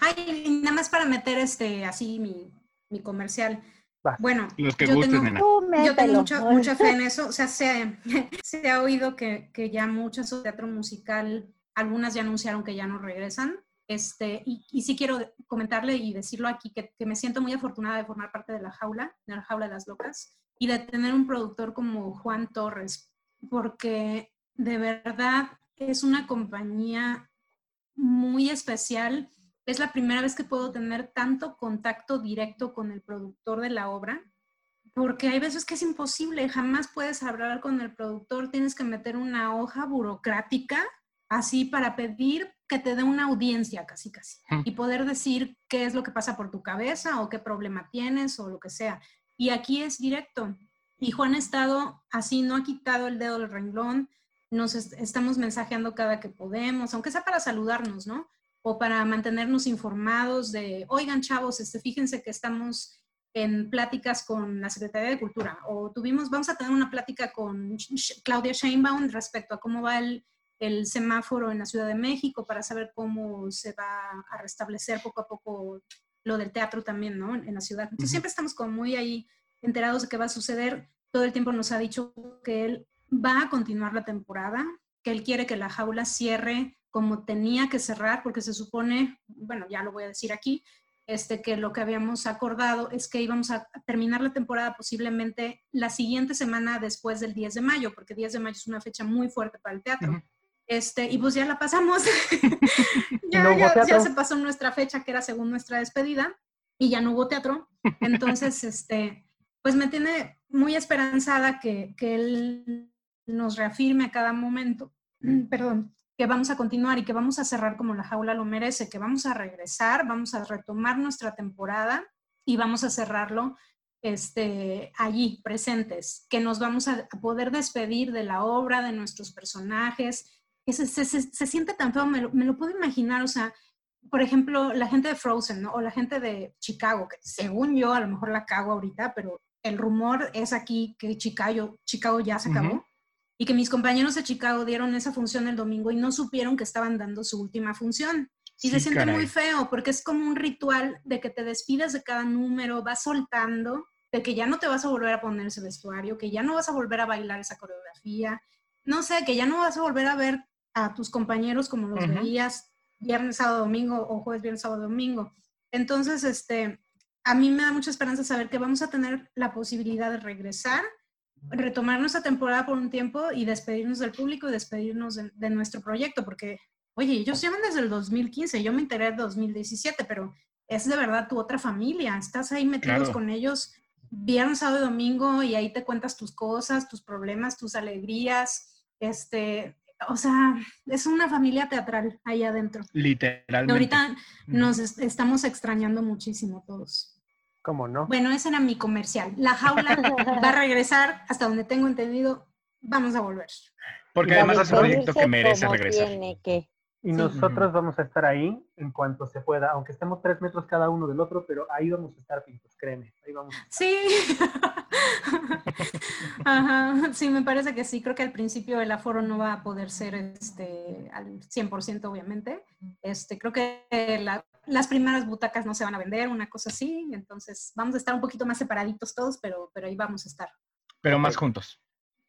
Ay, nada más para meter este así mi, mi comercial. vas. Bueno, Los que yo gusten, tengo-. Tú Yo tengo mucha, mucha fe en eso. O sea, se, se ha oído que, que ya muchas de teatro musical, algunas ya anunciaron que ya no regresan. Este, y, y sí quiero comentarle y decirlo aquí que, que me siento muy afortunada de formar parte de la jaula, de la jaula de las locas, y de tener un productor como Juan Torres, porque de verdad es una compañía muy especial. Es la primera vez que puedo tener tanto contacto directo con el productor de la obra porque hay veces que es imposible, jamás puedes hablar con el productor, tienes que meter una hoja burocrática así para pedir que te dé una audiencia casi casi y poder decir qué es lo que pasa por tu cabeza o qué problema tienes o lo que sea. Y aquí es directo. Y Juan ha estado así, no ha quitado el dedo del renglón, nos est- estamos mensajeando cada que podemos, aunque sea para saludarnos, ¿no? O para mantenernos informados de, oigan chavos, este, fíjense que estamos en pláticas con la Secretaría de Cultura o tuvimos, vamos a tener una plática con Claudia Sheinbaum respecto a cómo va el, el semáforo en la Ciudad de México para saber cómo se va a restablecer poco a poco lo del teatro también, ¿no? En la ciudad. Entonces siempre estamos como muy ahí enterados de qué va a suceder. Todo el tiempo nos ha dicho que él va a continuar la temporada, que él quiere que la jaula cierre como tenía que cerrar, porque se supone, bueno, ya lo voy a decir aquí, este, que lo que habíamos acordado es que íbamos a terminar la temporada posiblemente la siguiente semana después del 10 de mayo, porque 10 de mayo es una fecha muy fuerte para el teatro. Este, y pues ya la pasamos. ya, se pasó nuestra fecha, que era según nuestra despedida, y ya no hubo teatro. Entonces, este, pues me tiene muy esperanzada que, que él nos reafirme a cada momento, perdón, que vamos a continuar y que vamos a cerrar como la jaula lo merece, que vamos a regresar, vamos a retomar nuestra temporada y vamos a cerrarlo este, allí, presentes, que nos vamos a poder despedir de la obra, de nuestros personajes, se, se, siente tan feo, me lo, puedo imaginar, o sea, por ejemplo, la gente de Frozen, ¿no? O la gente de Chicago, que según yo a lo mejor la cago ahorita, pero el rumor es aquí que Chicago, Chicago ya se acabó. Y que mis compañeros de Chicago dieron esa función el domingo y no supieron que estaban dando su última función. Y se siente muy feo porque es como un ritual de que te despides de cada número, vas soltando, de que ya no te vas a volver a poner ese vestuario, que ya no vas a volver a bailar esa coreografía, no sé, que ya no vas a volver a ver a tus compañeros como los veías viernes, sábado, domingo o jueves, viernes, sábado, domingo. Entonces, este, a mí me da mucha esperanza saber que vamos a tener la posibilidad de regresar, retomar nuestra temporada por un tiempo y despedirnos del público y despedirnos de, nuestro proyecto, porque, oye, ellos llevan desde el 2015, yo me enteré de 2017, pero es de verdad tu otra familia, estás ahí metidos con ellos viernes, sábado y domingo y ahí te cuentas tus cosas, tus problemas, tus alegrías, este, o sea, es una familia teatral ahí adentro. Literalmente. ahorita nos estamos extrañando muchísimo todos. ¿Cómo no? Bueno, ese era mi comercial. La jaula va a regresar hasta donde tengo entendido. Vamos a volver. Porque además es un proyecto que merece regresar. Tiene que. Y nosotros vamos a estar ahí en cuanto se pueda, aunque estemos tres metros cada uno del otro, pero ahí vamos a estar pintos, créeme. Ahí vamos Sí. Ajá. Sí, me parece que sí. Creo que al principio el aforo no va a poder ser este, al 100%, obviamente. Este, creo que las primeras butacas no se van a vender, una cosa así. Entonces vamos a estar un poquito más separaditos todos, pero, pero ahí vamos a estar. Pero más juntos.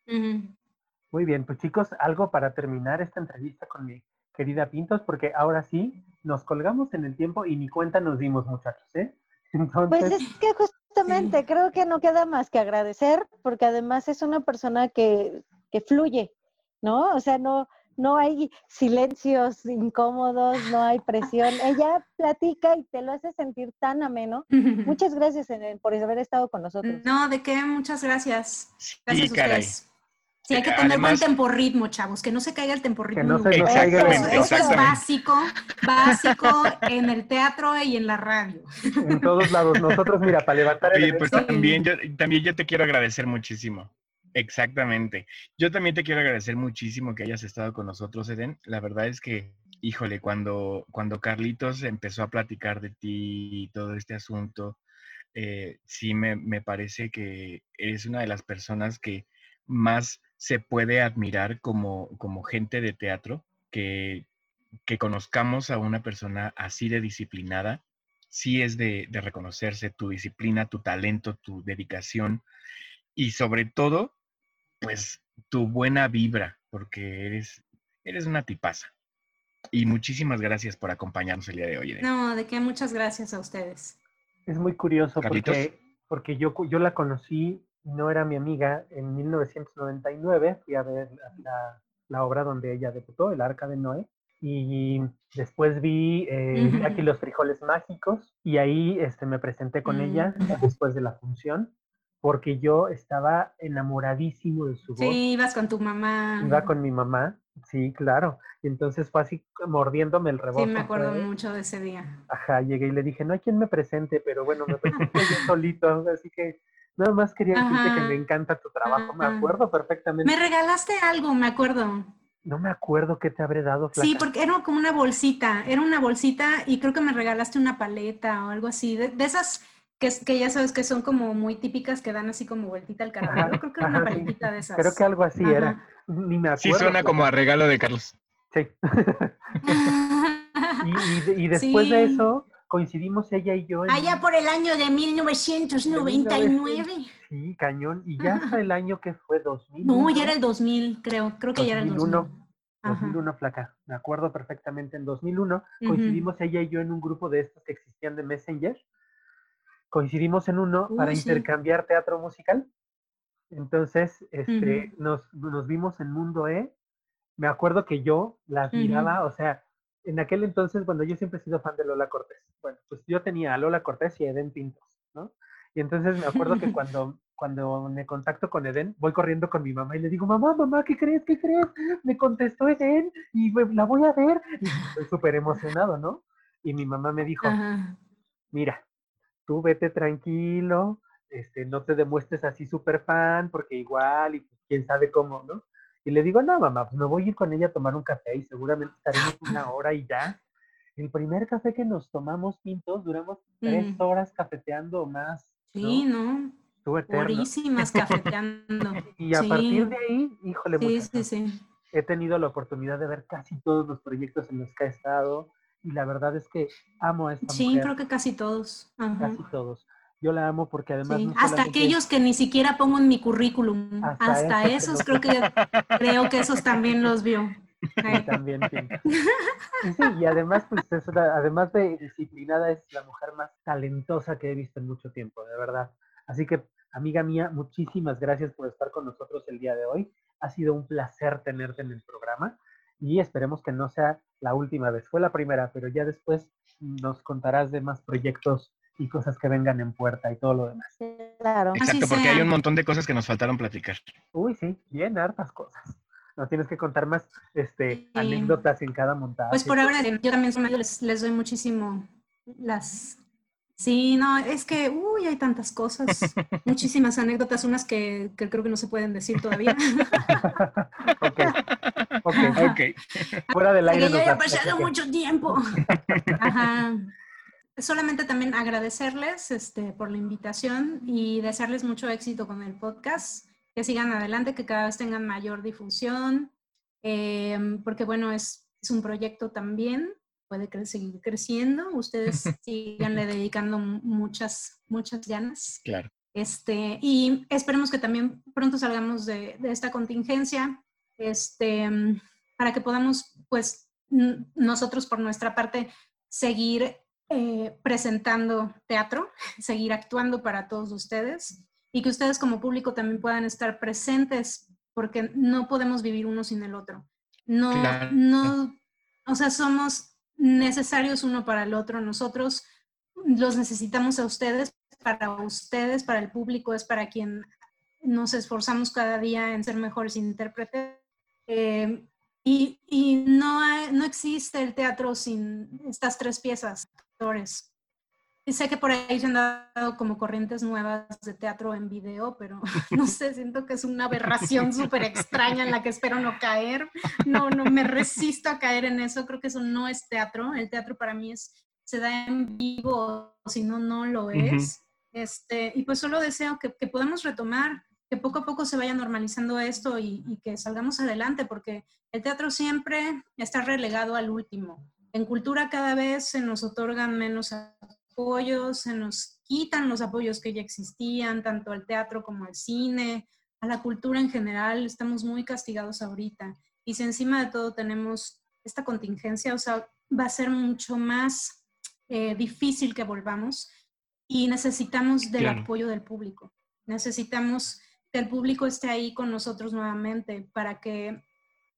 Muy bien, pues chicos, algo para terminar esta entrevista conmigo querida Pintos, porque ahora sí nos colgamos en el tiempo y ni cuenta nos dimos, muchachos, ¿eh? Pues es que justamente creo que no queda más que agradecer, porque además es una persona que, que fluye, ¿no? O sea, no, no hay silencios incómodos, no hay presión. Ella platica y te lo hace sentir tan ameno. Muchas gracias por haber estado con nosotros. No, de qué, muchas gracias. Gracias a ustedes. Sí, hay que tener buen temporritmo, chavos, que no se caiga el temporritmo. Que no se eso, es básico, básico en el teatro y en la radio. En todos lados. Nosotros, mira, para levantar el Oye, pues también yo, también yo te quiero agradecer muchísimo. Exactamente. Yo también te quiero agradecer muchísimo que hayas estado con nosotros, Eden. La verdad es que, híjole, cuando, cuando Carlitos empezó a platicar de ti y todo este asunto, eh, sí me, me parece que eres una de las personas que más se puede admirar como, como gente de teatro, que, que, conozcamos a una persona así de disciplinada, sí es de, de, reconocerse tu disciplina, tu talento, tu dedicación y sobre todo, pues tu buena vibra, porque eres, eres una tipaza. Y muchísimas gracias por acompañarnos el día de hoy. No, de qué muchas gracias a ustedes. Es muy curioso porque, porque yo, yo la conocí no era mi amiga, en 1999 fui a ver la, obra donde ella debutó, El Arca de Noé, y después vi eh, aquí los frijoles mágicos y ahí este, me presenté con ella mm. después de la función porque yo estaba enamoradísimo de su voz. Sí, ibas con tu mamá. Iba con mi mamá, sí, claro. Y entonces fue así mordiéndome el rebozo. Sí, me acuerdo mucho de ese día. Ajá, llegué y le dije, no hay quien me presente, pero bueno, me presenté yo solito, así que Nada más quería decirte que me encanta tu trabajo, me acuerdo perfectamente. Me regalaste algo, me acuerdo. No me acuerdo qué te habré dado. Sí, porque era como una bolsita, era una bolsita y creo que me regalaste una paleta o algo así, de, esas que, que ya sabes que son como muy típicas que dan así como vueltita al caramelo. Creo que era una paletita de esas. Creo que algo así Ajá. era. Ni me acuerdo. Sí, suena como a regalo de Carlos. Sí. y, y de- y después de eso, coincidimos ella y yo en... Allá por el año de 1999. Sí, cañón. Y ya hasta el año que fue 2000. No, ya era el 2000, creo. Creo que ya era el 2000. 2001. Ajá. 2001, flaca. Me acuerdo perfectamente. En 2001 Ujú. coincidimos ella y yo en un grupo de estos que existían de Messenger. Coincidimos en uno para sí. intercambiar teatro musical. Entonces, este, nos, nos vimos en Mundo E. Me acuerdo que yo las miraba, o sea, en aquel entonces, cuando yo siempre he sido fan de Lola Cortés. Bueno, pues yo tenía a Lola Cortés y a Eden Pintos, ¿no? Y entonces me acuerdo que cuando, cuando me contacto con Eden, voy corriendo con mi mamá y le digo, mamá, mamá, ¿qué crees? ¿Qué crees? Me contestó Eden y me- la voy a ver. Y estoy súper emocionado, ¿no? Y mi mamá me dijo, Ajá. mira, tú vete tranquilo, este, no te demuestres así súper fan, porque igual, y quién sabe cómo, ¿no? Y le digo, no, mamá, pues me voy a ir con ella a tomar un café y seguramente estaremos una hora y ya. El primer café que nos tomamos pintos, duramos tres Ujú. horas cafeteando o más. ¿no? Sí, ¿no? Horísimas cafeteando. Y a partir Sí. de ahí, híjole, Sí, muchacho, sí, sí. he tenido la oportunidad de ver casi todos los proyectos en los que ha estado y la verdad es que amo a esta Sí, mujer, creo que casi todos. Ajá. casi todos. Yo la amo porque además Sí, no Hasta aquellos que ni siquiera pongo en mi currículum. Hasta esos creo que creo que esos también los vio. Sí, también, sí. Y sí, y además, pues, es una- además de disciplinada, es la mujer más talentosa que he visto en mucho tiempo, de verdad. Así que, amiga mía, muchísimas gracias por estar con nosotros el día de hoy. Ha sido un placer tenerte en el programa y esperemos que no sea la última vez. Fue la primera, pero ya después nos contarás de más proyectos y cosas que vengan en puerta y todo lo demás. Claro. Así Exacto, porque hay un montón de cosas que nos faltaron platicar. Uy, sí, bien, hartas cosas. Nos tienes que contar más este, Sí. anécdotas en cada montaje. Pues por ahora yo también les, les doy muchísimo las... Sí, no, es que, uy, hay tantas cosas, muchísimas anécdotas, unas que, que creo que no se pueden decir todavía. ok, ok. Ok. Fuera del aire. Porque ya las pasado mucho tiempo. Ajá. Solamente también agradecerles este, por la invitación y desearles mucho éxito con el podcast, que sigan adelante, que cada vez tengan mayor difusión, em, porque bueno, es, es un proyecto también, puede cre- seguir creciendo, ustedes siganle dedicando mu- muchas, muchas ganas. Claro. Este, y esperemos que también pronto salgamos de, de esta contingencia, este, para que podamos, pues, nosotros por nuestra parte, seguir eh, presentando teatro, seguir actuando para todos ustedes y que ustedes como público también puedan estar presentes, porque no podemos vivir uno sin el otro. No, Claro. no, o sea, somos necesarios uno para el otro. Nosotros los necesitamos a ustedes, para ustedes, para el público, es para quien nos esforzamos cada día en ser mejores intérpretes. Eh, y y no, hay- no existe el teatro sin estas tres piezas, actores. Y sé que por ahí se han dado como corrientes nuevas de teatro en video, pero no sé, siento que es una aberración súper extraña en la que espero no caer. No, no, me resisto a caer en eso. Creo que eso no es teatro. El teatro para mí es, se da en vivo, si no, no lo es. Este, y pues solo deseo que, que podamos retomar, que poco a poco se vaya normalizando esto y, y que salgamos adelante, porque el teatro siempre está relegado al último. En cultura cada vez se nos otorgan menos apoyos, se nos quitan los apoyos que ya existían, tanto al teatro como al cine, a la cultura en general. Estamos muy castigados ahorita. Y si encima de todo tenemos esta contingencia, o sea, va a ser mucho más eh, difícil que volvamos y necesitamos del Claro. apoyo del público. Necesitamos que el público esté ahí con nosotros nuevamente para que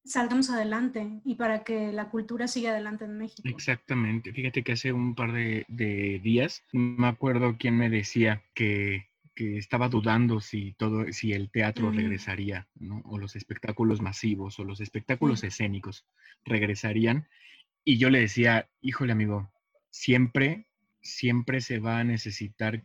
salgamos adelante y para que la cultura siga adelante en México. Exactamente. Fíjate que hace un par de, de días me acuerdo quién me decía que, que estaba dudando si todo, si el teatro Ujú. regresaría, ¿no? O los espectáculos masivos o los espectáculos escénicos regresarían. Y yo le decía, híjole amigo, siempre, siempre se va a necesitar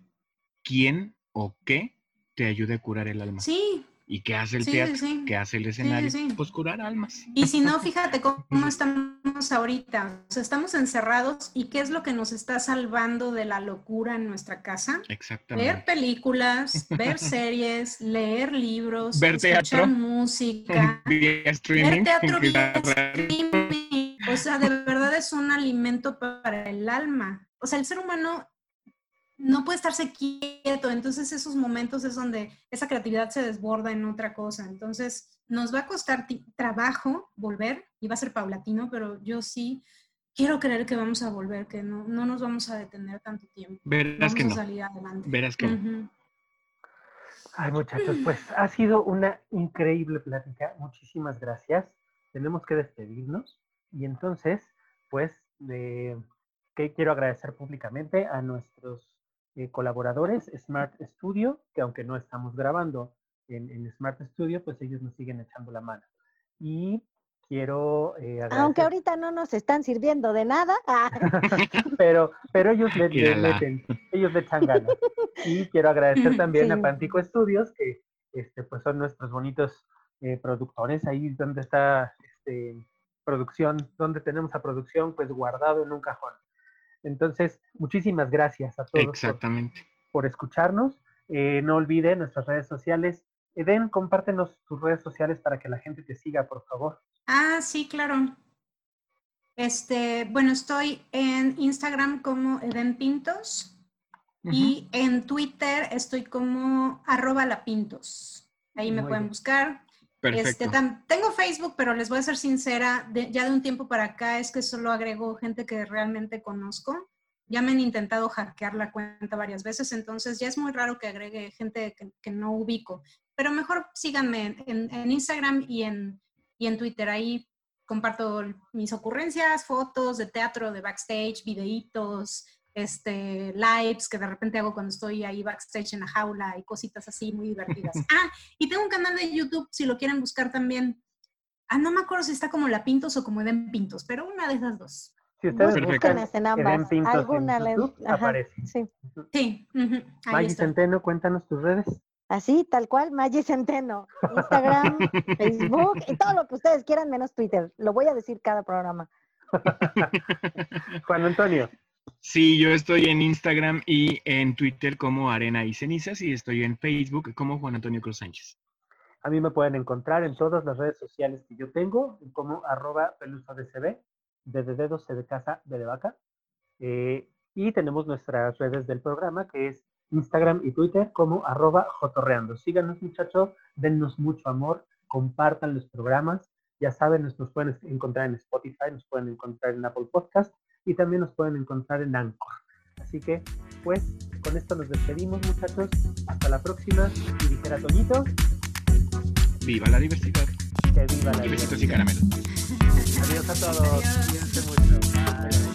quién o qué te ayude a curar el alma. Sí, ¿Y qué hace el Sí, teatro? sí. ¿Qué hace el escenario? sí. Pues curar almas. Y si no, fíjate cómo estamos ahorita. O sea, estamos encerrados y qué es lo que nos está salvando de la locura en nuestra casa. Ver Exactamente. películas, ver series, leer libros, Ver escuchar teatro. música, streaming. ver teatro vía streaming. O sea, de verdad es un alimento para el alma. O sea, el ser humano no puede estarse quieto, entonces esos momentos es donde esa creatividad se desborda en otra cosa. Entonces, nos va a costar trabajo volver y va a ser paulatino, pero yo sí quiero creer que vamos a volver, que no, no nos vamos a detener tanto tiempo. Verás Vamos que a no. salir adelante. Verás que. Ay, muchachos, pues ha sido una increíble plática. Muchísimas gracias. Tenemos que despedirnos. Y entonces, pues, eh, que quiero agradecer públicamente a nuestros eh, colaboradores, Smart Studio, que aunque no estamos grabando en, en Smart Studio, pues ellos nos siguen echando la mano. Y quiero eh, Aunque ahorita no nos están sirviendo de nada. ah, pero, pero ellos le, le meten, ellos le echan ganas. Y quiero agradecer también a Sí. Pántico Studios, que este, pues son nuestros bonitos eh, productores, ahí donde está este, producción, donde tenemos a producción, pues guardado en un cajón. Entonces, muchísimas gracias a todos por, Exactamente. por escucharnos. Eh, no olviden nuestras redes sociales. Eden, compártenos tus redes sociales para que la gente te siga, por favor. Ah, sí, claro. Este, bueno, estoy en Instagram como Eden Pintos y en Twitter estoy como arroba lapintos. Ahí me Muy pueden bien. buscar. Este, tengo Facebook, pero les voy a ser sincera, ya de un tiempo para acá es que solo agrego gente que realmente conozco. Ya me han intentado hackear la cuenta varias veces, entonces ya es muy raro que agregue gente que, no ubico. Pero mejor síganme en, en Instagram y en, y en Twitter. Ahí comparto mis ocurrencias, fotos de teatro, de backstage, videitos, este, lives que de repente hago cuando estoy ahí backstage en la jaula y cositas así muy divertidas. Ah, y tengo un canal de YouTube, si lo quieren buscar también. Ah, no me acuerdo si está como La Pintos o como Eden Pintos, pero una de esas dos. Si ustedes buscan en Eden ambas. Pintos en Alguna le- YouTube, aparece. sí. Sí, ahí Maggie. Centeno, cuéntanos tus redes. Así, tal cual, Maggie Centeno. Instagram, Facebook y todo lo que ustedes quieran, menos Twitter. Lo voy a decir cada programa. Juan Antonio. Sí, yo estoy en Instagram y en Twitter como Arena y Cenizas y estoy en Facebook como Juan Antonio Cruz Sánchez. A mí me pueden encontrar en todas las redes sociales que yo tengo, como arroba pelusodcb, de de dedo, C de casa, B de vaca. Eh, y tenemos nuestras redes del programa, que es Instagram y Twitter, como arroba jotorreando. Síganos, muchachos, dennos mucho amor, compartan los programas. Ya saben, nos, nos pueden encontrar en Spotify, nos pueden encontrar en Apple Podcast y también nos pueden encontrar en Anchor. Así que, pues, con esto nos despedimos, muchachos. Hasta la próxima. Y dijera Toñito, Viva la diversidad. que viva la Y besitos y diversidad. caramelos. Adiós a todos. Cuídense mucho. Bye.